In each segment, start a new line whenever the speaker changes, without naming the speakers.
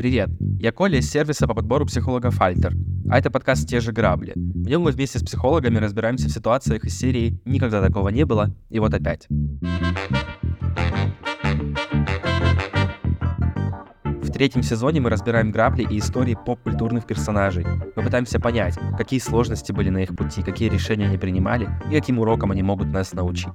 Привет, я Коля из сервиса по подбору психологов Альтер, а это подкаст «Те же грабли». В нем мы вместе с психологами разбираемся в ситуациях из серии «Никогда такого не было» и вот опять. В третьем сезоне мы разбираем грабли и истории поп-культурных персонажей. Мы пытаемся понять, какие сложности были на их пути, какие решения они принимали и каким урокам они могут нас научить.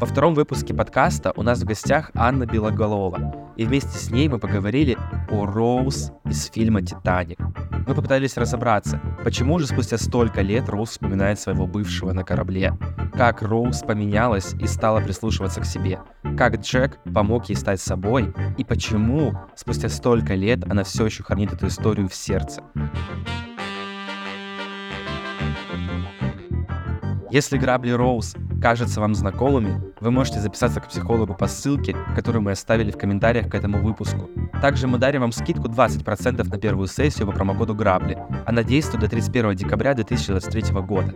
Во втором выпуске подкаста у нас в гостях Анна Белоголова, и вместе с ней мы поговорили о Роуз из фильма «Титаник». Мы попытались разобраться, почему же спустя столько лет Роуз вспоминает своего бывшего на корабле, как Роуз поменялась и стала прислушиваться к себе, как Джек помог ей стать собой, и почему спустя столько лет она все еще хранит эту историю в сердце. Если грабли Роуз кажутся вам знакомыми, вы можете записаться к психологу по ссылке, которую мы оставили в комментариях к этому выпуску. Также мы дарим вам скидку 20% на первую сессию по промокоду Грабли. Она действует до 31 декабря 2023 года.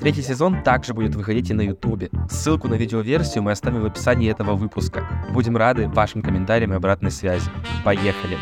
Третий сезон также будет выходить и на Ютубе. Ссылку на видеоверсию мы оставим в описании этого выпуска. Будем рады вашим комментариям и обратной связи. Поехали!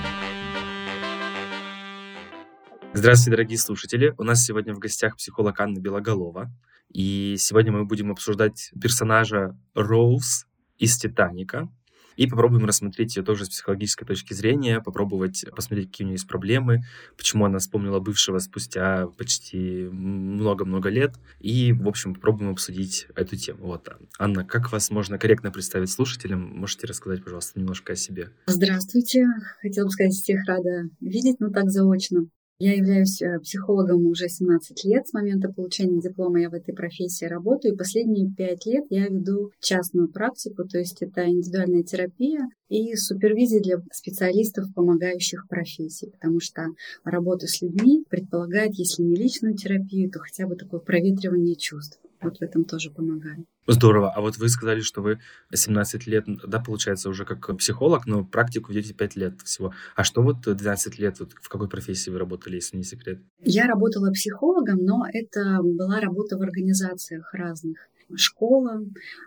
Здравствуйте, дорогие слушатели. У нас сегодня в гостях психолог Анна Белоголова. И сегодня мы будем обсуждать персонажа Роуз из «Титаника». И попробуем рассмотреть ее тоже с психологической точки зрения, попробовать посмотреть, какие у нее есть проблемы, почему она вспомнила бывшего спустя почти много-много лет. И, в общем, попробуем обсудить эту тему. Вот, Анна, как вас можно корректно представить слушателям? Можете рассказать, пожалуйста, немножко о себе?
Здравствуйте. Хотела бы сказать, всех рада видеть, но так заочно. Я являюсь э, психологом уже 17 лет. С момента получения диплома я в этой профессии работаю. И последние 5 лет я веду частную практику, то есть это индивидуальная терапия и супервизия для специалистов, помогающих профессии, потому что работа с людьми предполагает, если не личную терапию, то хотя бы такое проветривание чувств. Вот в этом тоже помогает.
Здорово. А вот вы сказали, что вы 17 лет, да, получается, уже как психолог, но практику ведете 5 лет всего. А что вот 12 лет, вот в какой профессии вы работали, если не секрет?
Я работала психологом, но это была работа в организациях разных. Школа,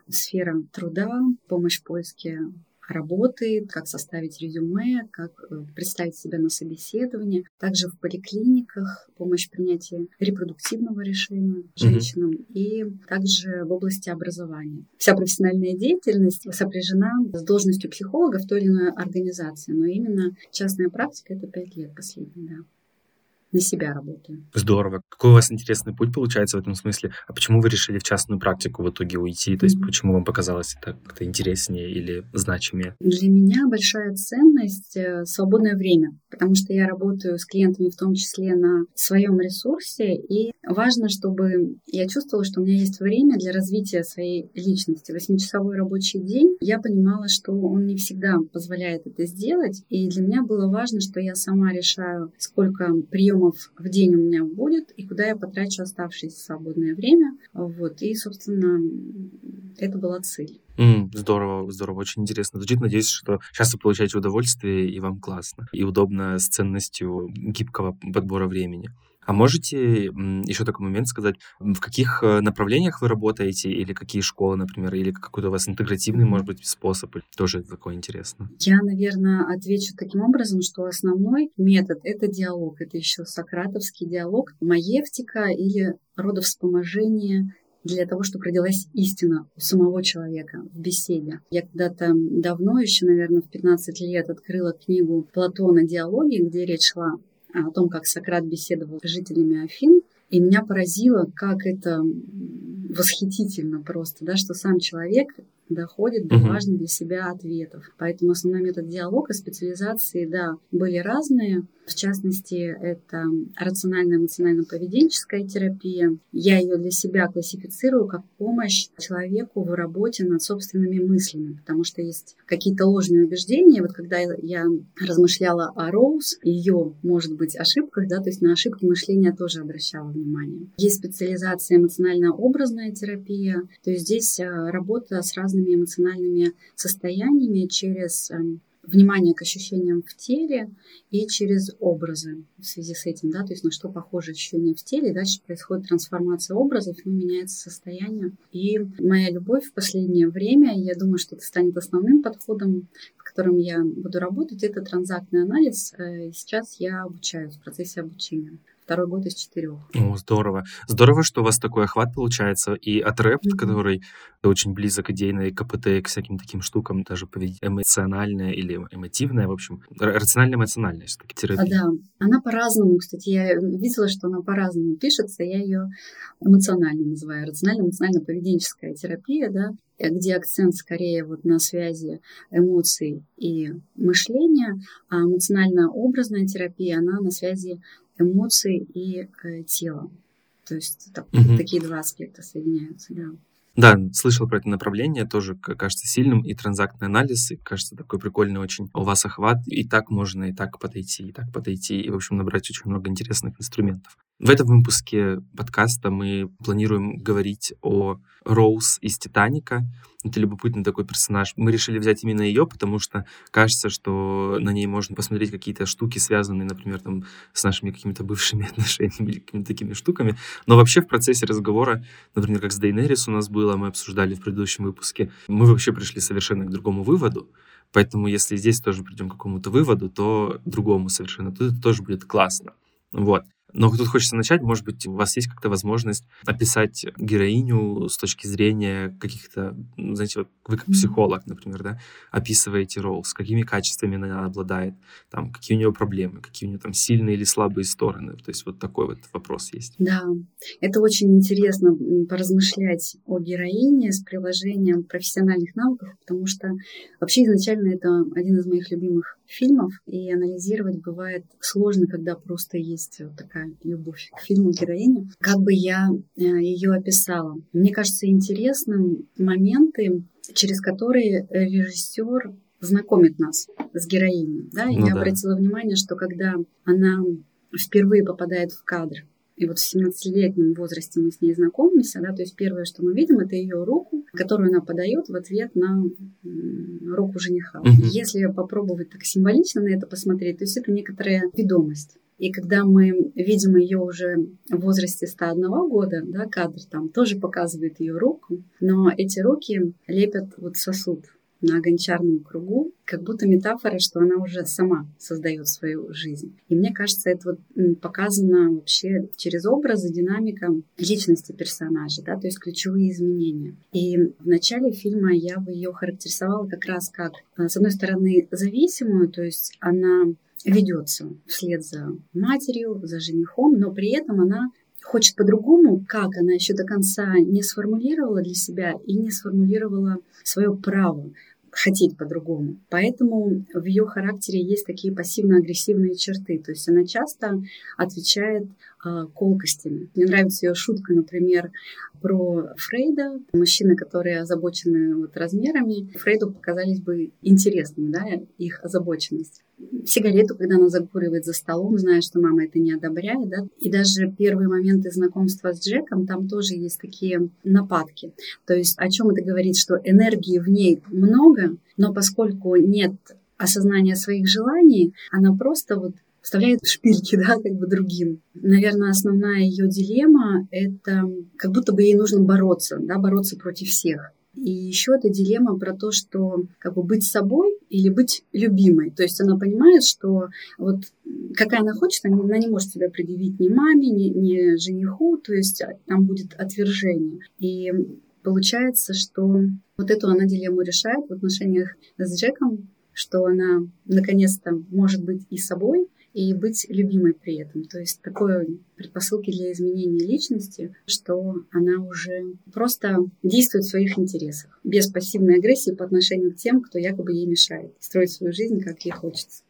сфера труда, помощь в поиске работы, как составить резюме, как э, представить себя на собеседование. Также в поликлиниках помощь в принятии репродуктивного решения женщинам mm-hmm. и также в области образования. Вся профессиональная деятельность сопряжена с должностью психолога в той или иной организации, но именно частная практика — это пять лет последних, да на себя работаю.
Здорово. Какой у вас интересный путь получается в этом смысле? А почему вы решили в частную практику в итоге уйти? То есть mm-hmm. почему вам показалось это как-то интереснее или значимее?
Для меня большая ценность э, — свободное время, потому что я работаю с клиентами в том числе на своем ресурсе, и важно, чтобы я чувствовала, что у меня есть время для развития своей личности. Восьмичасовой рабочий день, я понимала, что он не всегда позволяет это сделать, и для меня было важно, что я сама решаю, сколько приемов приемов в день у меня будет, и куда я потрачу оставшееся свободное время. Вот. И, собственно, это была цель.
Mm, здорово, здорово, очень интересно звучит. Надеюсь, что сейчас вы получаете удовольствие, и вам классно. И удобно с ценностью гибкого подбора времени. А можете еще такой момент сказать, в каких э, направлениях вы работаете, или какие школы, например, или какой-то у вас интегративный, может быть, способ? Тоже такое интересно.
Я, наверное, отвечу таким образом, что основной метод — это диалог. Это еще сократовский диалог, маевтика или родовспоможение для того, чтобы родилась истина у самого человека в беседе. Я когда-то давно, еще, наверное, в 15 лет открыла книгу Платона «Диалоги», где речь шла о том, как Сократ беседовал с жителями Афин. И меня поразило, как это восхитительно просто, да, что сам человек доходит до важных для себя ответов. Поэтому основной метод диалога, специализации, да, были разные. В частности, это рациональная эмоционально-поведенческая терапия. Я ее для себя классифицирую как помощь человеку в работе над собственными мыслями, потому что есть какие-то ложные убеждения. Вот когда я размышляла о Роуз, ее, может быть, ошибках, да, то есть на ошибки мышления тоже обращала внимание. Есть специализация эмоционально-образная терапия, то есть здесь э, работа с разными эмоциональными состояниями через эм, внимание к ощущениям в теле и через образы в связи с этим, да, то есть на что похоже ощущение в теле, дальше происходит трансформация образов, ну, меняется состояние. И моя любовь в последнее время, я думаю, что это станет основным подходом, в котором я буду работать, это транзактный анализ. Э, сейчас я обучаюсь в процессе обучения второй год из четырех.
О, здорово. Здорово, что у вас такой охват получается. И от рэп, mm-hmm. который очень близок идейно и КПТ, и к всяким таким штукам, даже эмоциональная или эмотивная, в общем, рационально-эмоциональная все-таки терапия.
Да, она по-разному, кстати, я видела, что она по-разному пишется, я ее эмоционально называю, рационально-эмоционально-поведенческая терапия, да, где акцент скорее вот на связи эмоций и мышления, а эмоционально-образная терапия, она на связи эмоций и э, тела. То есть так, угу. такие два аспекта соединяются, да.
Да, слышал про это направление, тоже кажется сильным, и транзактный анализ, и кажется такой прикольный очень у вас охват, и так можно и так подойти, и так подойти, и, в общем, набрать очень много интересных инструментов. В этом выпуске подкаста мы планируем говорить о Роуз из «Титаника». Это любопытный такой персонаж. Мы решили взять именно ее, потому что кажется, что на ней можно посмотреть какие-то штуки, связанные, например, там, с нашими какими-то бывшими отношениями или какими-то такими штуками. Но вообще в процессе разговора, например, как с Дейнерис у нас было, мы обсуждали в предыдущем выпуске, мы вообще пришли совершенно к другому выводу. Поэтому если здесь тоже придем к какому-то выводу, то другому совершенно, то это тоже будет классно. Вот. Но тут хочется начать, может быть, у вас есть как-то возможность описать героиню с точки зрения каких-то, ну, знаете, вот вы как психолог, например, да, описываете Роуз, какими качествами она обладает, там, какие у нее проблемы, какие у нее там сильные или слабые стороны. То есть вот такой вот вопрос есть.
Да, это очень интересно поразмышлять о героине с приложением профессиональных навыков, потому что вообще изначально это один из моих любимых фильмов, и анализировать бывает сложно, когда просто есть вот такая любовь к фильму героини. Как бы я э, ее описала? Мне кажется интересным моменты, через которые режиссер знакомит нас с героиней. Да? И ну, я да. обратила внимание, что когда она впервые попадает в кадр, и вот в 17-летнем возрасте мы с ней знакомимся, да, то есть первое, что мы видим, это ее руку, которую она подает в ответ на руку жениха. Угу. Если попробовать так символично на это посмотреть, то есть это некоторая ведомость. И когда мы видим ее уже в возрасте 101 года, да, кадр там тоже показывает ее руку, но эти руки лепят вот сосуд на гончарном кругу, как будто метафора, что она уже сама создает свою жизнь. И мне кажется, это вот показано вообще через образы, динамика личности персонажа, да, то есть ключевые изменения. И в начале фильма я бы ее характеризовала как раз как, э, с одной стороны, зависимую, то есть она ведется вслед за матерью, за женихом, но при этом она хочет по-другому, как она еще до конца не сформулировала для себя и не сформулировала свое право хотеть по-другому. Поэтому в ее характере есть такие пассивно-агрессивные черты. То есть она часто отвечает э, колкостями. Мне нравится ее шутка, например, про Фрейда. Мужчины, которые озабочены вот размерами, Фрейду показались бы интересными, да, их озабоченность сигарету, когда она закуривает за столом, зная, что мама это не одобряет, да, и даже первые моменты знакомства с Джеком, там тоже есть такие нападки. То есть о чем это говорит, что энергии в ней много, но поскольку нет осознания своих желаний, она просто вот вставляет шпильки, да, как бы другим. Наверное, основная ее дилемма — это как будто бы ей нужно бороться, да, бороться против всех. И еще это дилемма про то, что как бы быть собой или быть любимой. То есть она понимает, что вот какая она хочет, она не может себя предъявить ни маме, ни, ни жениху, то есть а, там будет отвержение. И получается, что вот эту она дилемму решает в отношениях с Джеком, что она наконец-то может быть и собой, и быть любимой при этом. То есть такой предпосылки для изменения личности, что она уже просто действует в своих интересах, без пассивной агрессии по отношению к тем, кто якобы ей мешает, строить свою жизнь, как ей хочется.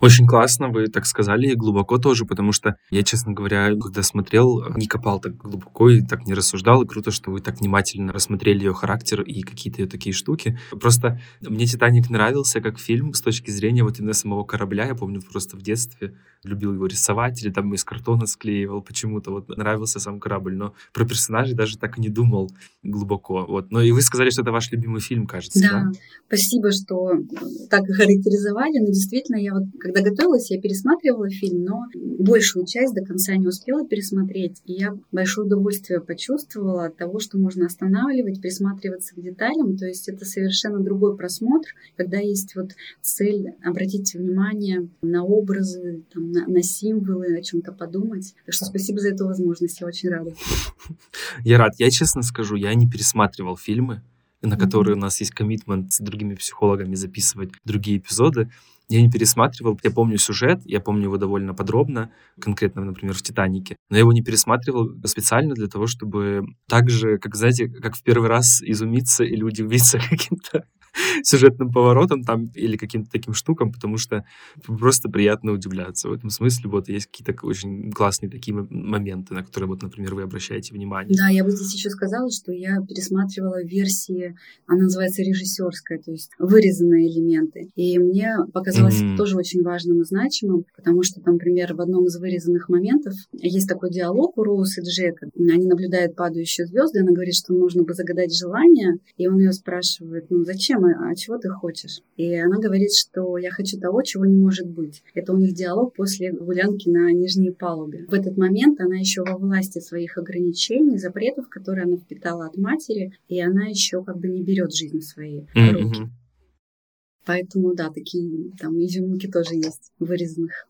Очень классно, вы так сказали, и глубоко тоже, потому что я, честно говоря, когда смотрел, не копал так глубоко и так не рассуждал, и круто, что вы так внимательно рассмотрели ее характер и какие-то ее такие штуки. Просто мне «Титаник» нравился как фильм с точки зрения вот именно самого корабля. Я помню просто в детстве любил его рисовать или там из картона склеивал почему-то. Вот нравился сам корабль, но про персонажей даже так и не думал глубоко. Вот. Но и вы сказали, что это ваш любимый фильм, кажется,
да? Да, спасибо, что так характеризовали. Но действительно, я вот когда готовилась, я пересматривала фильм, но большую часть до конца не успела пересмотреть. И я большое удовольствие почувствовала от того, что можно останавливать, присматриваться к деталям. То есть это совершенно другой просмотр, когда есть вот цель обратить внимание на образы, там, на, на символы, о чем-то подумать. Так что спасибо за эту возможность, я очень рада.
Я рад. Я честно скажу, я не пересматривал фильмы, на которые у нас есть коммитмент с другими психологами записывать другие эпизоды. Я не пересматривал. Я помню сюжет, я помню его довольно подробно, конкретно, например, в «Титанике». Но я его не пересматривал специально для того, чтобы так же, как, знаете, как в первый раз изумиться или удивиться каким-то сюжетным поворотом там или каким-то таким штукам, потому что просто приятно удивляться. В этом смысле вот есть какие-то очень классные такие моменты, на которые вот, например, вы обращаете внимание.
Да, я бы здесь еще сказала, что я пересматривала версии, она называется режиссерская, то есть вырезанные элементы. И мне показалось mm-hmm. тоже очень важным и значимым, потому что там, например, в одном из вырезанных моментов есть такой диалог у Роуз и Джека. Они наблюдают падающие звезды, она говорит, что нужно бы загадать желание, и он ее спрашивает, ну зачем? а чего ты хочешь? И она говорит, что я хочу того, чего не может быть. Это у них диалог после гулянки на нижней палубе. В этот момент она еще во власти своих ограничений, запретов, которые она впитала от матери, и она еще как бы не берет жизнь в свои mm-hmm. руки. Поэтому, да, такие там изюминки тоже есть вырезанных.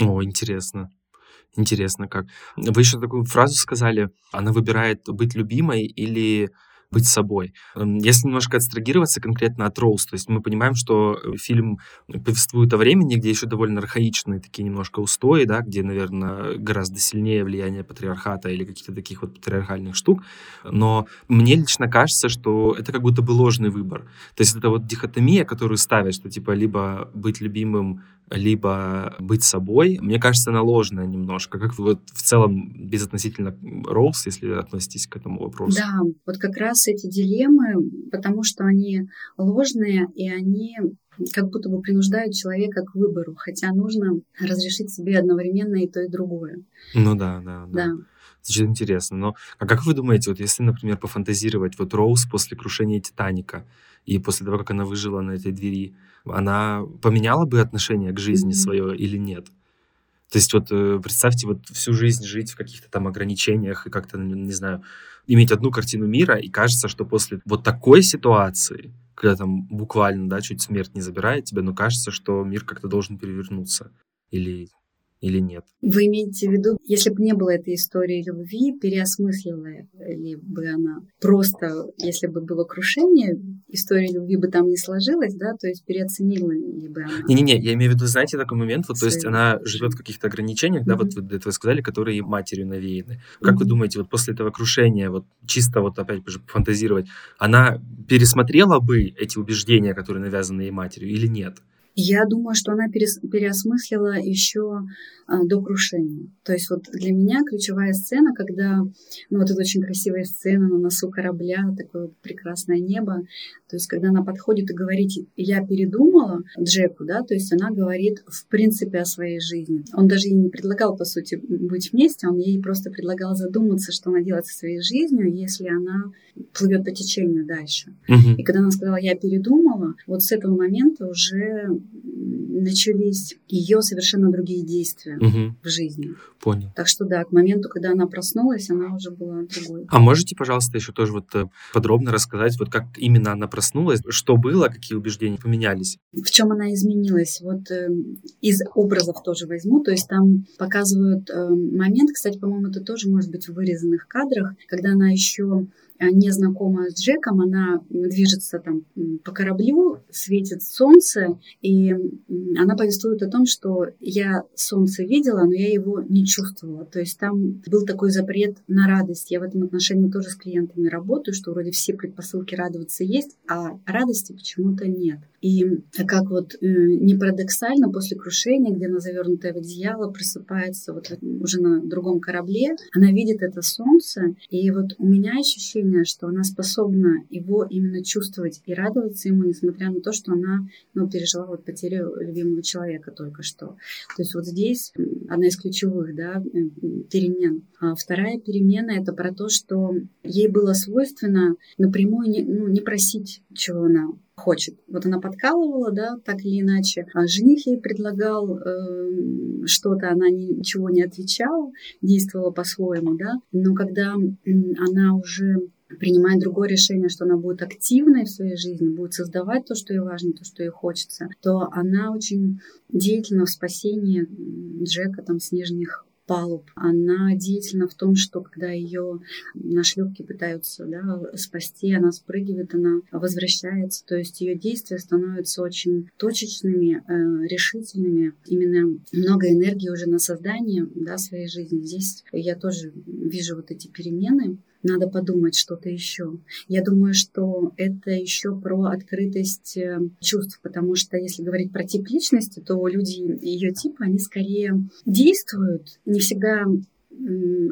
О, интересно. Интересно как. Вы еще такую фразу сказали, она выбирает быть любимой или быть собой. Если немножко абстрагироваться конкретно от Роуз, то есть мы понимаем, что э, фильм повествует о времени, где еще довольно архаичные такие немножко устои, да, где, наверное, гораздо сильнее влияние патриархата или каких-то таких вот патриархальных штук. Но мне лично кажется, что это как будто бы ложный выбор. То есть это вот дихотомия, которую ставят, что типа либо быть любимым либо быть собой, мне кажется, она ложная немножко. Как вы вот в целом безотносительно Роуз, если относитесь к этому вопросу?
Да, вот как раз эти дилеммы, потому что они ложные, и они как будто бы принуждают человека к выбору, хотя нужно разрешить себе одновременно и то, и другое.
Ну да, да, да. да. Интересно. Но а как вы думаете, вот если, например, пофантазировать, вот Роуз после крушения Титаника и после того, как она выжила на этой двери, она поменяла бы отношение к жизни mm-hmm. свое или нет? То есть вот э, представьте вот всю жизнь жить в каких-то там ограничениях и как-то, не знаю, иметь одну картину мира, и кажется, что после вот такой ситуации, когда там буквально, да, чуть смерть не забирает тебя, но кажется, что мир как-то должен перевернуться. Или или нет?
Вы имеете в виду, если бы не было этой истории любви, переосмыслила ли бы она? Просто, если бы было крушение, история любви бы там не сложилась, да, то есть переоценила ли бы она?
Не-не-не, я имею в виду, знаете, такой момент, вот, то есть она живет в каких-то ограничениях, да, mm-hmm. вот вы до этого сказали, которые матерью навеяны. Как mm-hmm. вы думаете, вот после этого крушения, вот чисто вот опять же фантазировать, она пересмотрела бы эти убеждения, которые навязаны ей матерью, или нет?
Я думаю, что она переосмыслила еще а, до крушения. То есть вот для меня ключевая сцена, когда, ну вот это очень красивая сцена на носу корабля, такое вот прекрасное небо, то есть когда она подходит и говорит, я передумала Джеку, да, то есть она говорит в принципе о своей жизни. Он даже ей не предлагал, по сути, быть вместе, он ей просто предлагал задуматься, что она делает со своей жизнью, если она плывет по течению дальше. Угу. И когда она сказала, я передумала, вот с этого момента уже начались ее совершенно другие действия угу. в жизни.
Понял.
Так что да, к моменту, когда она проснулась, она уже была другой.
А можете, пожалуйста, еще тоже вот э, подробно рассказать, вот как именно она проснулась, что было, какие убеждения поменялись?
В чем она изменилась? Вот э, из образов тоже возьму, то есть там показывают э, момент, кстати, по-моему, это тоже может быть в вырезанных кадрах, когда она еще незнакомая с Джеком, она движется там по кораблю, светит солнце, и она повествует о том, что я солнце видела, но я его не чувствовала. То есть там был такой запрет на радость. Я в этом отношении тоже с клиентами работаю, что вроде все предпосылки радоваться есть, а радости почему-то нет. И как вот э, не парадоксально, после крушения, где она завернутая в одеяло, просыпается вот уже на другом корабле, она видит это солнце, и вот у меня ощущение, что она способна его именно чувствовать и радоваться ему, несмотря на то, что она ну, пережила вот потерю любимого человека только что. То есть вот здесь одна из ключевых да, э, перемен. А вторая перемена — это про то, что ей было свойственно напрямую не, ну, не просить, чего она хочет. Вот она подкалывала, да, так или иначе. А жених ей предлагал э, что-то, она ничего не отвечала, действовала по-своему, да. Но когда она уже принимает другое решение, что она будет активной в своей жизни, будет создавать то, что ей важно, то, что ей хочется, то она очень деятельна в спасении Джека там с нижних палуб. Она деятельна в том, что когда ее на шлюпке пытаются да, спасти, она спрыгивает, она возвращается. То есть ее действия становятся очень точечными, э, решительными. Именно много энергии уже на создание да, своей жизни. Здесь я тоже вижу вот эти перемены надо подумать что-то еще. Я думаю, что это еще про открытость э, чувств, потому что если говорить про тип личности, то люди ее типа, они скорее действуют, не всегда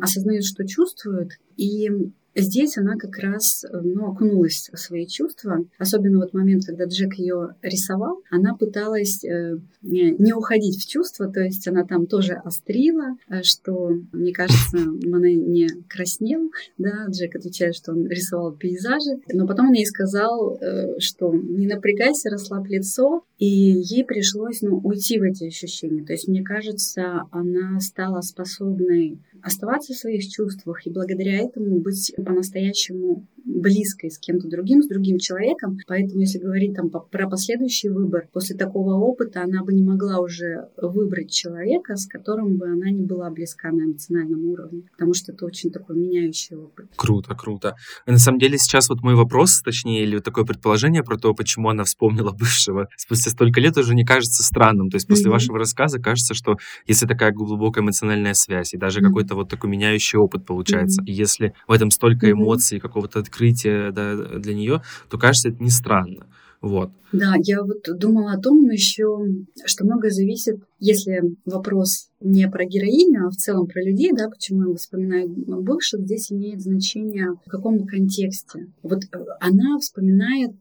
осознают, что чувствуют, и Здесь она как раз э, ну, окунулась в свои чувства. Особенно вот момент, когда Джек ее рисовал, она пыталась э, не уходить в чувства, то есть она там тоже острила, э, что, мне кажется, она не краснел. Да? Джек отвечает, что он рисовал пейзажи. Но потом он ей сказал, что не напрягайся, расслабь лицо, и ей пришлось ну, уйти в эти ощущения. То есть, мне кажется, она стала способной оставаться в своих чувствах и благодаря этому быть по-настоящему близкой с кем-то другим, с другим человеком. Поэтому, если говорить там про последующий выбор, после такого опыта она бы не могла уже выбрать человека, с которым бы она не была близка на эмоциональном уровне, потому что это очень такой меняющий опыт.
Круто, круто. И на самом деле сейчас вот мой вопрос, точнее, или такое предположение про то, почему она вспомнила бывшего спустя столько лет, уже не кажется странным. То есть после mm-hmm. вашего рассказа кажется, что если такая глубокая эмоциональная связь и даже mm-hmm. какой-то вот такой меняющий опыт получается, mm-hmm. если в этом столько эмоций, mm-hmm. какого-то открытие да, для нее, то кажется это не странно. Вот.
Да, я вот думала о том еще, что многое зависит, если вопрос не про героиню, а в целом про людей, да, почему я вспоминаю бывших, здесь имеет значение в каком контексте. Вот э, она вспоминает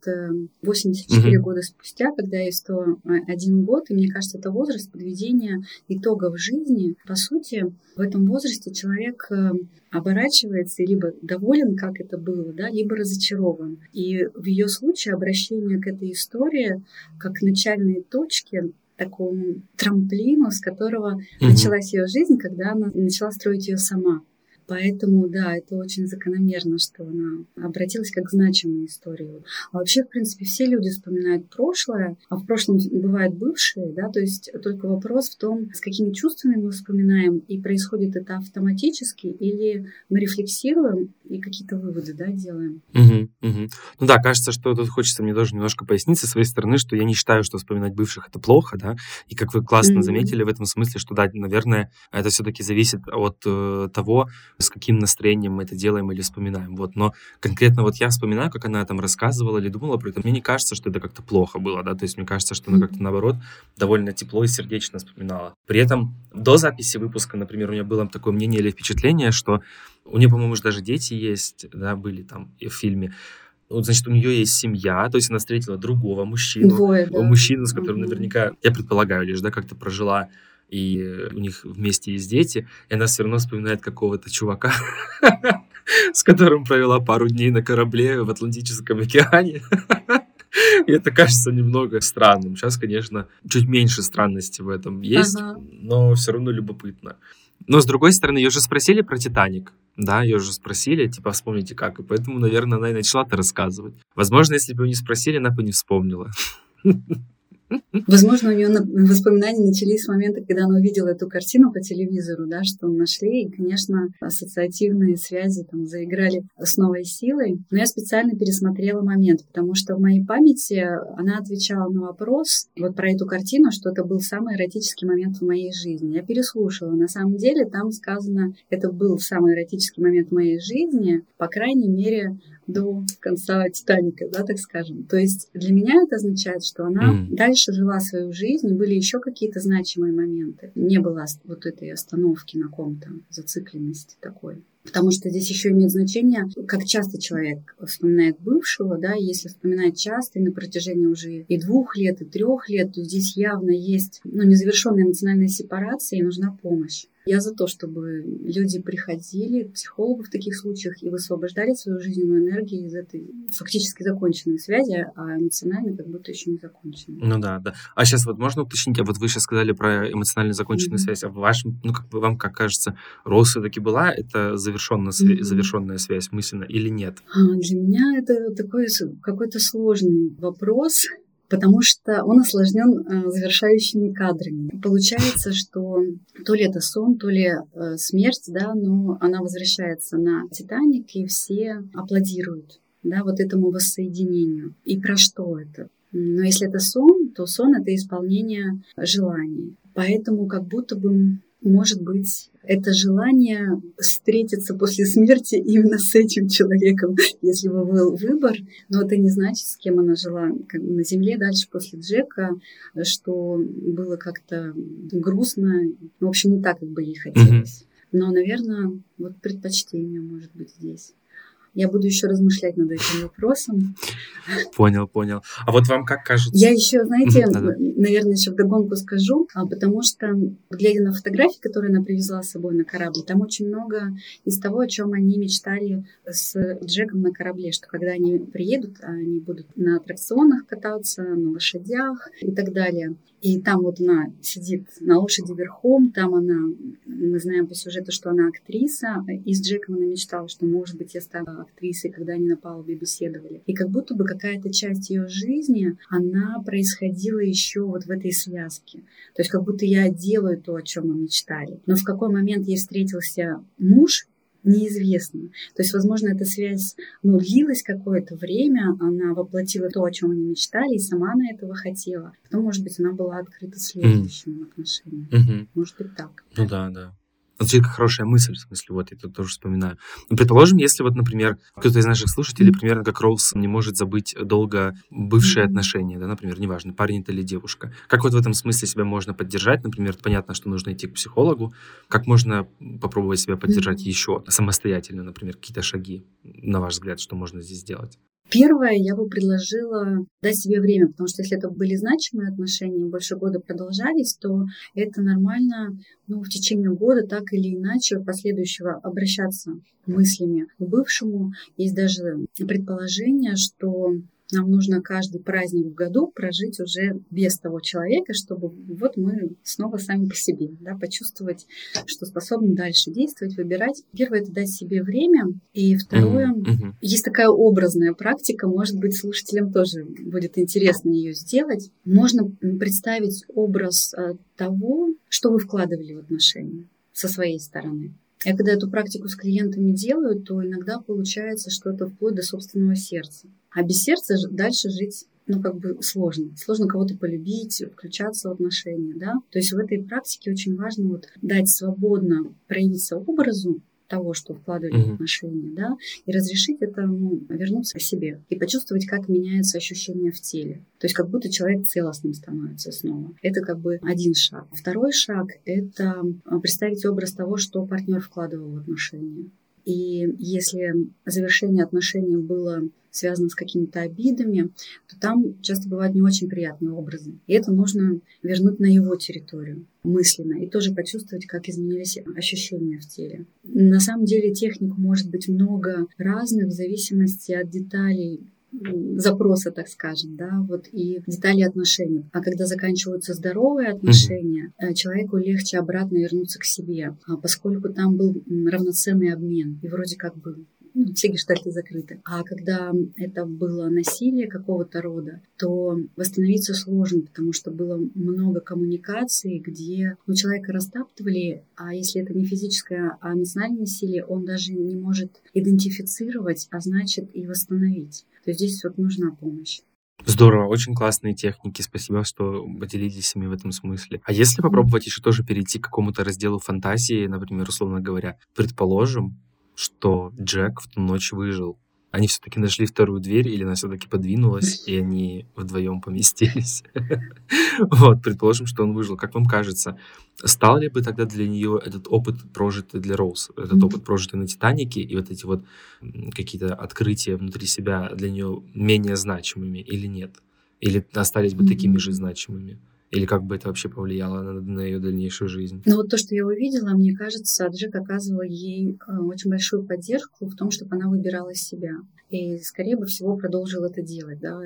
84 угу. года спустя, когда ей 101 год, и мне кажется, это возраст подведения итогов жизни. По сути, в этом возрасте человек э, оборачивается либо доволен, как это было, да, либо разочарован. И в ее случае обращение к этой истории как к начальной точке такому трамплину, с которого mm началась ее жизнь, когда она начала строить ее сама. Поэтому, да, это очень закономерно, что она обратилась как к значимой истории. А вообще, в принципе, все люди вспоминают прошлое, а в прошлом бывает бывшее, да, то есть только вопрос в том, с какими чувствами мы вспоминаем, и происходит это автоматически, или мы рефлексируем и какие-то выводы, да, делаем.
Угу, угу. Ну да, кажется, что тут хочется мне тоже немножко пояснить со своей стороны, что я не считаю, что вспоминать бывших это плохо, да, и как вы классно угу. заметили в этом смысле, что да, наверное, это все-таки зависит от э, того, с каким настроением мы это делаем или вспоминаем. Вот. Но конкретно вот я вспоминаю, как она там рассказывала или думала про это, мне не кажется, что это как-то плохо было, да, то есть мне кажется, что она как-то наоборот довольно тепло и сердечно вспоминала. При этом до записи выпуска, например, у меня было такое мнение или впечатление, что у нее, по-моему, уже даже дети есть, да, были там в фильме, значит, у нее есть семья, то есть она встретила другого мужчину,
Двое, да.
мужчину, с которым наверняка, я предполагаю лишь, да, как-то прожила и у них вместе есть дети, и она все равно вспоминает какого-то чувака, с которым провела пару дней на корабле в Атлантическом океане. И это кажется немного странным. Сейчас, конечно, чуть меньше странности в этом есть, ага. но все равно любопытно. Но, с другой стороны, ее же спросили про «Титаник». Да, ее же спросили, типа, вспомните как. И поэтому, наверное, она и начала это рассказывать. Возможно, если бы ее не спросили, она бы не вспомнила.
Возможно, у нее воспоминания начались с момента, когда она увидела эту картину по телевизору, да, что нашли, и, конечно, ассоциативные связи там заиграли с новой силой. Но я специально пересмотрела момент, потому что в моей памяти она отвечала на вопрос вот про эту картину, что это был самый эротический момент в моей жизни. Я переслушала. На самом деле там сказано, это был самый эротический момент в моей жизни, по крайней мере, до конца Титаника, да, так скажем. То есть для меня это означает, что она mm. дальше жила свою жизнь, были еще какие-то значимые моменты. Не было вот этой остановки на ком-то, зацикленности такой. Потому что здесь еще имеет значение, как часто человек вспоминает бывшего, да, если вспоминает часто и на протяжении уже и двух лет, и трех лет, то здесь явно есть ну, незавершенная эмоциональная сепарация и нужна помощь. Я за то, чтобы люди приходили к психологу в таких случаях и высвобождали свою жизненную энергию из этой фактически законченной связи, а эмоционально как будто еще не законченной.
Ну да, да. А сейчас вот можно уточнить, а вот вы сейчас сказали про эмоционально законченную mm-hmm. связь, а в вашем, ну как бы вам как кажется, Роуз все-таки была это завершенная, mm-hmm. завершенная связь мысленно или нет?
А, для меня это такой какой-то сложный вопрос потому что он осложнен э, завершающими кадрами. Получается, что то ли это сон, то ли э, смерть, да, но она возвращается на Титаник, и все аплодируют да, вот этому воссоединению. И про что это? Но если это сон, то сон — это исполнение желаний. Поэтому как будто бы может быть, это желание встретиться после смерти именно с этим человеком, если бы был выбор. Но это не значит, с кем она жила как бы на земле дальше после Джека, что было как-то грустно. В общем, не так, как бы ей хотелось. Но, наверное, вот предпочтение может быть здесь. Я буду еще размышлять над этим вопросом.
Понял, понял. А вот вам как кажется?
Я еще, знаете, наверное, еще вдогонку скажу, а, потому что, глядя на фотографии, которые она привезла с собой на корабль, там очень много из того, о чем они мечтали с Джеком на корабле, что когда они приедут, они будут на аттракционах кататься, на лошадях и так далее. И там вот она сидит на лошади верхом, там она, мы знаем по сюжету, что она актриса, и с Джеком она мечтала, что, может быть, я стану актрисой, когда они на палубе беседовали. И как будто бы какая-то часть ее жизни, она происходила еще вот в этой связке. То есть как будто я делаю то, о чем мы мечтали. Но в какой момент ей встретился муж, неизвестно. То есть, возможно, эта связь ну, длилась какое-то время, она воплотила то, о чем они мечтали, и сама она этого хотела. Потом, может быть, она была открыта следующим mm. отношениям. Mm-hmm. Может быть, так.
Ну да, да. Звучит как хорошая мысль, в смысле, вот я тут тоже вспоминаю. Ну, предположим, если вот, например, кто-то из наших слушателей, примерно как Роуз, не может забыть долго бывшие отношения, да, например, неважно, парень это или девушка. Как вот в этом смысле себя можно поддержать? Например, понятно, что нужно идти к психологу. Как можно попробовать себя поддержать еще самостоятельно, например, какие-то шаги, на ваш взгляд, что можно здесь сделать?
Первое, я бы предложила дать себе время, потому что если это были значимые отношения, больше года продолжались, то это нормально ну, в течение года так или иначе последующего обращаться мыслями к бывшему. Есть даже предположение, что нам нужно каждый праздник в году прожить уже без того человека, чтобы вот мы снова сами по себе, да, почувствовать, что способны дальше действовать, выбирать. Первое — это дать себе время, и второе mm-hmm. есть такая образная практика, может быть, слушателям тоже будет интересно ее сделать. Можно представить образ э, того, что вы вкладывали в отношения со своей стороны. Я когда эту практику с клиентами делаю, то иногда получается, что это вплоть до собственного сердца. А без сердца дальше жить ну, как бы сложно. Сложно кого-то полюбить, включаться в отношения, да. То есть в этой практике очень важно вот дать свободно проявиться образу, того, что вкладывали mm-hmm. в отношения, да, и разрешить этому вернуться к себе и почувствовать, как меняется ощущение в теле. То есть как будто человек целостным становится снова. Это как бы один шаг. Второй шаг — это а, представить образ того, что партнер вкладывал в отношения. И если завершение отношений было связано с какими-то обидами, то там часто бывают не очень приятные образы. И это нужно вернуть на его территорию мысленно и тоже почувствовать, как изменились ощущения в теле. На самом деле техник может быть много разных в зависимости от деталей запроса, так скажем, да, вот и детали отношений. А когда заканчиваются здоровые отношения, mm-hmm. человеку легче обратно вернуться к себе, а поскольку там был равноценный обмен, и вроде как бы все гештальты закрыты. А когда это было насилие какого-то рода, то восстановиться сложно, потому что было много коммуникаций, где ну, человека растаптывали, а если это не физическое, а эмоциональное насилие, он даже не может идентифицировать, а значит и восстановить. То есть здесь вот нужна помощь.
Здорово, очень классные техники. Спасибо, что поделились ими в этом смысле. А если попробовать еще тоже перейти к какому-то разделу фантазии, например, условно говоря, предположим, что Джек в ту ночь выжил. Они все-таки нашли вторую дверь, или она все-таки подвинулась, и они вдвоем поместились. Вот, предположим, что он выжил. Как вам кажется, стал ли бы тогда для нее этот опыт прожитый для Роуз, этот опыт прожитый на Титанике, и вот эти вот какие-то открытия внутри себя для нее менее значимыми или нет? Или остались бы такими же значимыми? Или как бы это вообще повлияло на, на ее дальнейшую жизнь?
Ну вот то, что я увидела, мне кажется, Джек оказывал ей э, очень большую поддержку в том, чтобы она выбирала себя. И, скорее бы всего, продолжил это делать, да,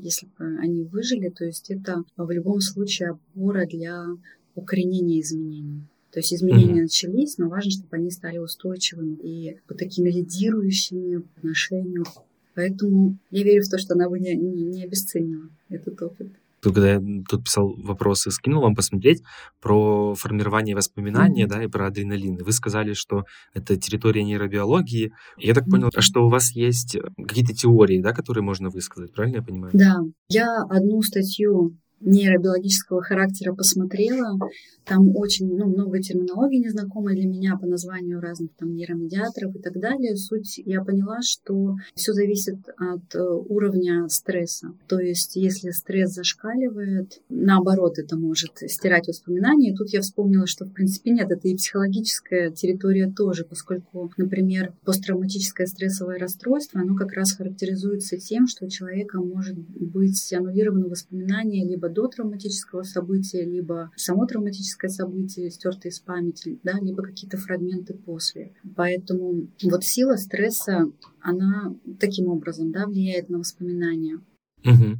если бы они выжили, то есть это в любом случае опора для укоренения изменений. То есть изменения mm-hmm. начались, но важно, чтобы они стали устойчивыми и вот такими лидирующими по отношению. Поэтому я верю в то, что она бы не, не, не обесценила этот опыт
когда я тут писал вопросы, скинул вам посмотреть про формирование воспоминания, mm-hmm. да, и про адреналин. Вы сказали, что это территория нейробиологии. Я так понял, mm-hmm. что у вас есть какие-то теории, да, которые можно высказать, правильно я понимаю?
Да, я одну статью нейробиологического характера посмотрела. Там очень ну, много терминологии незнакомой для меня по названию разных там нейромедиаторов и так далее. Суть я поняла, что все зависит от э, уровня стресса. То есть, если стресс зашкаливает, наоборот, это может стирать воспоминания. И тут я вспомнила, что в принципе нет, это и психологическая территория тоже, поскольку, например, посттравматическое стрессовое расстройство, оно как раз характеризуется тем, что у человека может быть аннулировано воспоминание либо до травматического события, либо само травматическое событие, стертое из памяти, да, либо какие-то фрагменты после. Поэтому вот сила стресса, она таким образом да, влияет на воспоминания.
Угу.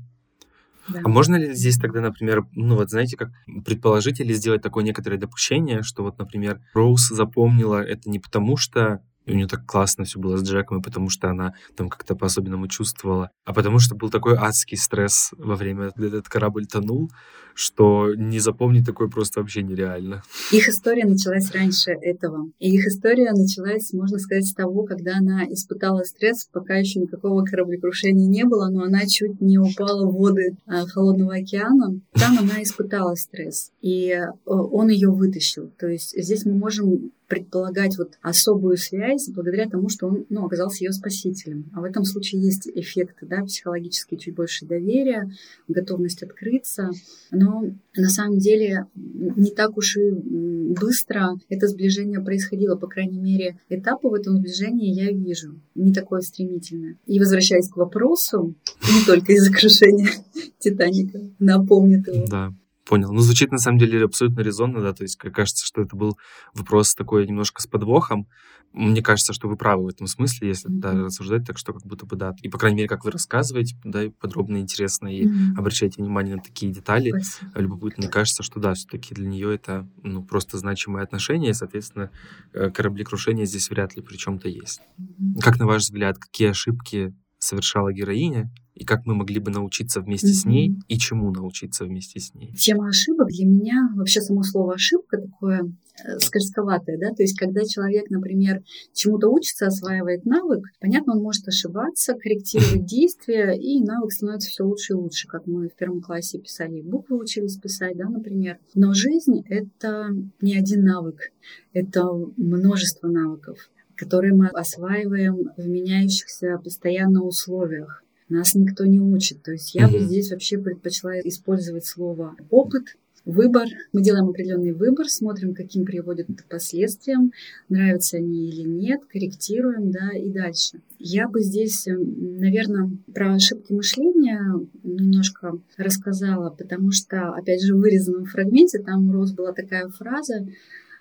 Да. А можно ли здесь тогда, например, ну вот знаете, как предположить или сделать такое некоторое допущение, что вот, например, Роуз запомнила это не потому, что у нее так классно все было с Джеком, и потому что она там как-то по-особенному чувствовала. А потому что был такой адский стресс во время, когда этот корабль тонул, что не запомнить такое просто вообще нереально.
Их история началась раньше этого. И их история началась, можно сказать, с того, когда она испытала стресс, пока еще никакого кораблекрушения не было, но она чуть не упала в воды а, холодного океана. Там она испытала стресс, и э, он ее вытащил. То есть здесь мы можем предполагать вот особую связь благодаря тому, что он ну, оказался ее спасителем. А в этом случае есть эффекты да, психологические, чуть больше доверия, готовность открыться. Но на самом деле не так уж и быстро это сближение происходило. По крайней мере, этапы в этом сближении я вижу. Не такое стремительное. И возвращаясь к вопросу, не только из-за крушения Титаника, напомнит его.
Да. Понял. Ну, звучит на самом деле абсолютно резонно, да, то есть кажется, что это был вопрос такой немножко с подвохом. Мне кажется, что вы правы в этом смысле, если mm-hmm. да, рассуждать, так что как будто бы да. И, по крайней мере, как вы рассказываете, да, и подробно, интересно, и mm-hmm. обращаете внимание на такие детали. Спасибо. Любопытно. Мне кажется, что да, все-таки для нее это ну, просто значимое отношение, и, соответственно, э, кораблекрушение здесь вряд ли при чем-то есть. Mm-hmm. Как, на ваш взгляд, какие ошибки совершала героиня, и как мы могли бы научиться вместе mm-hmm. с ней, и чему научиться вместе с ней.
Тема ошибок для меня, вообще само слово ошибка такое э, скользковатое, да, то есть когда человек, например, чему-то учится, осваивает навык, понятно, он может ошибаться, корректировать действия, и навык становится все лучше и лучше, как мы в первом классе писали, буквы учились писать, да, например. Но жизнь — это не один навык, это множество навыков которые мы осваиваем в меняющихся постоянно условиях. Нас никто не учит. То есть я mm-hmm. бы здесь вообще предпочла использовать слово опыт, выбор. Мы делаем определенный выбор, смотрим, каким приводит это последствиям, нравятся они или нет, корректируем, да, и дальше. Я бы здесь, наверное, про ошибки мышления немножко рассказала, потому что, опять же, в вырезанном фрагменте там у Роз была такая фраза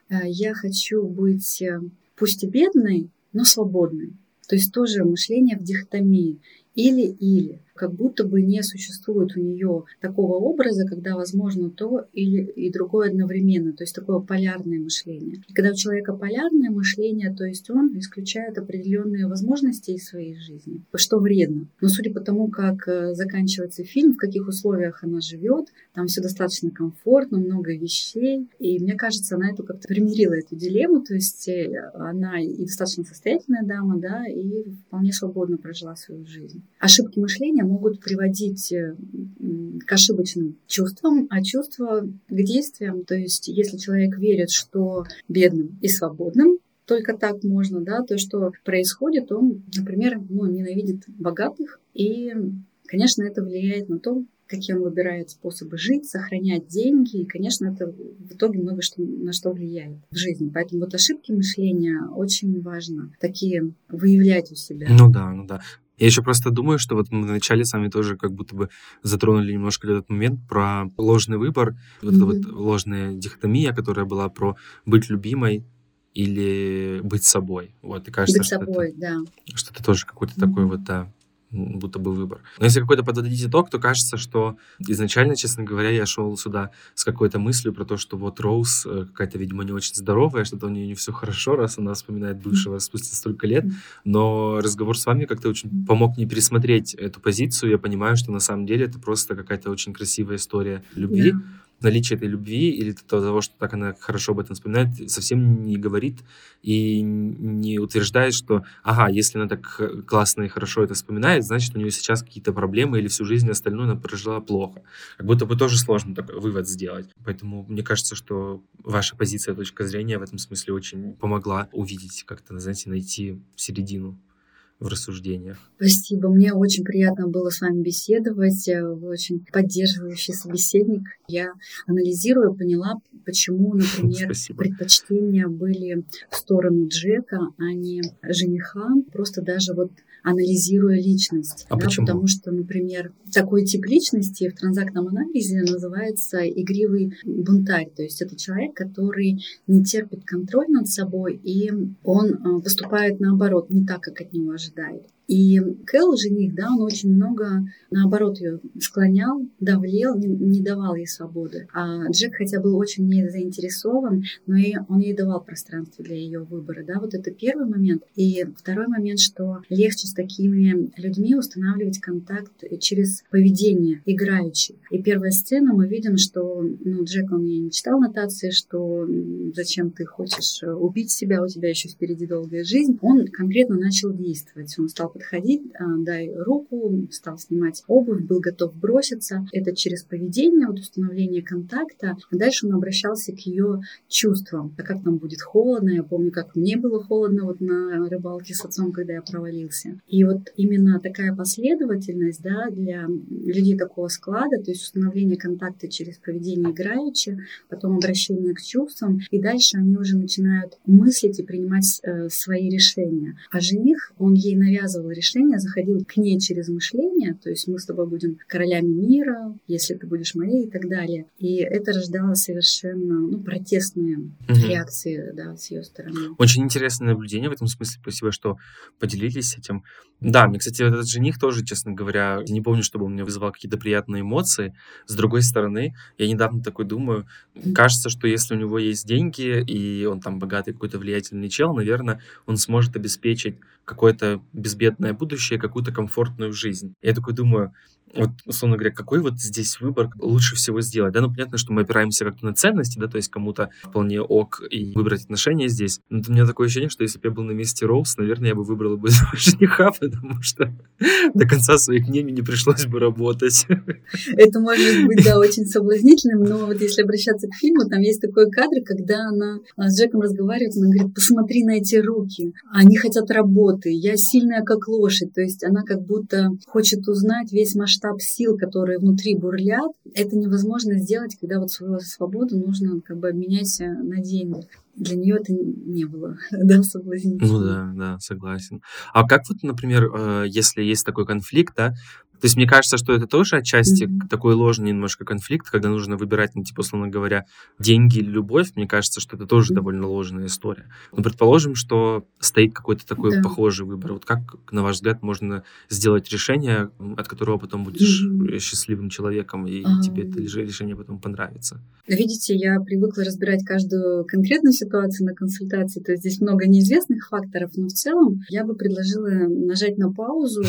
«Э, «Я хочу быть э, пусть и бедной, но свободной. То есть тоже мышление в дихотомии. Или-или. Как будто бы не существует у нее такого образа, когда возможно то или и другое одновременно, то есть такое полярное мышление. И когда у человека полярное мышление, то есть он исключает определенные возможности из своей жизни, что вредно. Но судя по тому, как э, заканчивается фильм, в каких условиях она живет, там все достаточно комфортно, много вещей. И мне кажется, она эту как-то примирила эту дилемму, то есть э, она и достаточно состоятельная дама, да, и вполне свободно прожила свою жизнь. Ошибки мышления могут приводить э, к ошибочным чувствам, а чувства к действиям. То есть если человек верит, что бедным и свободным, только так можно, да, то, что происходит, он, например, ну, ненавидит богатых, и, конечно, это влияет на то, какие он выбирает способы жить, сохранять деньги. И, конечно, это в итоге много что, на что влияет в жизни. Поэтому вот ошибки мышления очень важно такие выявлять у себя.
Ну да, ну да. Я еще просто думаю, что вот мы вначале сами тоже как будто бы затронули немножко этот момент про ложный выбор, вот mm-hmm. эта вот ложная дихотомия, которая была про быть любимой или быть собой. Вот, и кажется,
быть что собой,
это,
да.
Что это тоже какой-то mm-hmm. такой вот, да, будто бы выбор. Но если какой-то подводить итог, то кажется, что изначально, честно говоря, я шел сюда с какой-то мыслью про то, что вот Роуз э, какая-то, видимо, не очень здоровая, что-то у нее не все хорошо, раз она вспоминает бывшего спустя столько лет. Но разговор с вами как-то очень помог мне пересмотреть эту позицию. Я понимаю, что на самом деле это просто какая-то очень красивая история любви. Yeah наличие этой любви или того, что так она хорошо об этом вспоминает, совсем не говорит и не утверждает, что, ага, если она так классно и хорошо это вспоминает, значит, у нее сейчас какие-то проблемы или всю жизнь остальную она прожила плохо. Как будто бы тоже сложно такой вывод сделать. Поэтому мне кажется, что ваша позиция, точка зрения в этом смысле очень помогла увидеть, как-то, знаете, найти середину в рассуждениях.
Спасибо. Мне очень приятно было с вами беседовать. Вы очень поддерживающий собеседник. Я анализируя поняла, почему, например, Спасибо. предпочтения были в сторону Джека, а не жениха. Просто даже вот анализируя личность.
А да, почему?
Потому что, например, такой тип личности в транзактном анализе называется игривый бунтарь. То есть это человек, который не терпит контроль над собой, и он э, поступает наоборот, не так, как от него ожидают. И Кэл, жених, да, он очень много, наоборот, ее склонял, давлел, не, давал ей свободы. А Джек, хотя был очень не заинтересован, но и он ей давал пространство для ее выбора, да, вот это первый момент. И второй момент, что легче с такими людьми устанавливать контакт через поведение, играющий. И первая сцена, мы видим, что, ну, Джек, он ей не читал нотации, что зачем ты хочешь убить себя, у тебя еще впереди долгая жизнь. Он конкретно начал действовать. Он стал подходить, а, дай руку, стал снимать обувь, был готов броситься. Это через поведение, вот установление контакта. Дальше он обращался к ее чувствам. А как там будет холодно? Я помню, как мне было холодно вот на рыбалке с отцом, когда я провалился. И вот именно такая последовательность да, для людей такого склада, то есть установление контакта через поведение играючи, потом обращение к чувствам, и дальше они уже начинают мыслить и принимать э, свои решения. А жених, он ей навязывал принимал решение, заходил к ней через мышление, то есть мы с тобой будем королями мира, если ты будешь моей и так далее. И это рождало совершенно ну, протестные угу. реакции да, с ее стороны.
Очень интересное наблюдение в этом смысле. Спасибо, что поделились этим. Да, мне, кстати, этот жених тоже, честно говоря, не помню, чтобы он мне вызывал какие-то приятные эмоции. С другой стороны, я недавно такой думаю, кажется, что если у него есть деньги, и он там богатый какой-то влиятельный чел, наверное, он сможет обеспечить какое-то безбедное будущее, какую-то комфортную жизнь. Я такой думаю, вот, условно говоря, какой вот здесь выбор лучше всего сделать? Да, ну, понятно, что мы опираемся как-то на ценности, да, то есть кому-то вполне ок и выбрать отношения здесь. Но у меня такое ощущение, что если бы я был на месте Роуз, наверное, я бы выбрал бы жениха, потому что до конца своих дней мне не пришлось бы работать.
Это может быть, да, очень соблазнительным, но вот если обращаться к фильму, там есть такой кадр, когда она с Джеком разговаривает, она говорит, посмотри на эти руки, они хотят работы, я сильная как лошадь, то есть она как будто хочет узнать весь масштаб масштаб сил, которые внутри бурлят, это невозможно сделать, когда вот свою свободу нужно как бы обменять на деньги. Для нее это не было, да, соблазнительно.
Ну да, да, согласен. А как вот, например, э, если есть такой конфликт, да, То есть мне кажется, что это тоже отчасти mm-hmm. такой ложный немножко конфликт, когда нужно выбирать, ну, типа, условно говоря, деньги или любовь. Мне кажется, что это тоже mm-hmm. довольно ложная история. Но предположим, что стоит какой-то такой да. похожий выбор. Вот как, на ваш взгляд, можно сделать решение, от которого потом будешь mm-hmm. счастливым человеком, и mm-hmm. тебе это решение потом понравится?
Видите, я привыкла разбирать каждую конкретную ситуацию на консультации, то есть здесь много неизвестных факторов, но в целом я бы предложила нажать на паузу,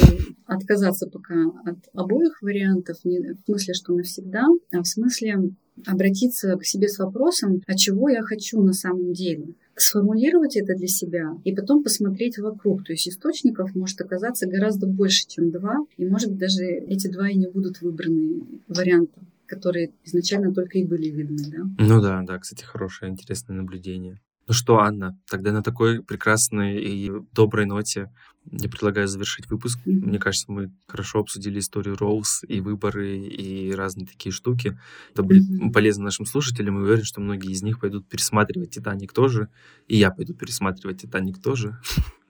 отказаться пока от обоих вариантов, не в смысле, что навсегда, а в смысле обратиться к себе с вопросом, а чего я хочу на самом деле сформулировать это для себя и потом посмотреть вокруг. То есть источников может оказаться гораздо больше, чем два, и может даже эти два и не будут выбраны вариантом которые изначально только и были видны, да?
Ну да, да, кстати, хорошее, интересное наблюдение. Ну что, Анна, тогда на такой прекрасной и доброй ноте я предлагаю завершить выпуск. Мне кажется, мы хорошо обсудили историю Роуз и выборы, и разные такие штуки. Это будет mm-hmm. полезно нашим слушателям, и уверен, что многие из них пойдут пересматривать «Титаник» тоже, и я пойду пересматривать «Титаник» тоже.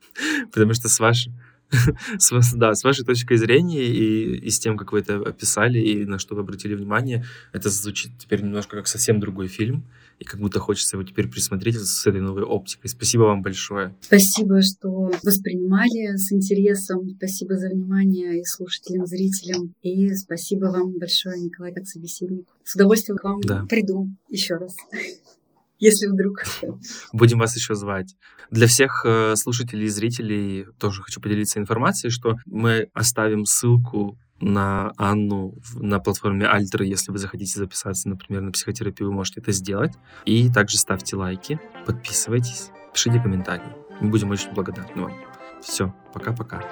Потому что с вашей с, да, с вашей точкой зрения и, и с тем, как вы это описали и на что вы обратили внимание, это звучит теперь немножко как совсем другой фильм, и как будто хочется его теперь присмотреть с этой новой оптикой. Спасибо вам большое.
Спасибо, что воспринимали с интересом. Спасибо за внимание и слушателям, зрителям. И спасибо вам большое, Николай, как собеседник. С удовольствием к вам да. приду еще раз если вдруг.
Будем вас еще звать. Для всех э, слушателей и зрителей тоже хочу поделиться информацией, что мы оставим ссылку на Анну на платформе Альтер, если вы захотите записаться, например, на психотерапию, вы можете это сделать. И также ставьте лайки, подписывайтесь, пишите комментарии. Мы будем очень благодарны вам. Все, пока-пока.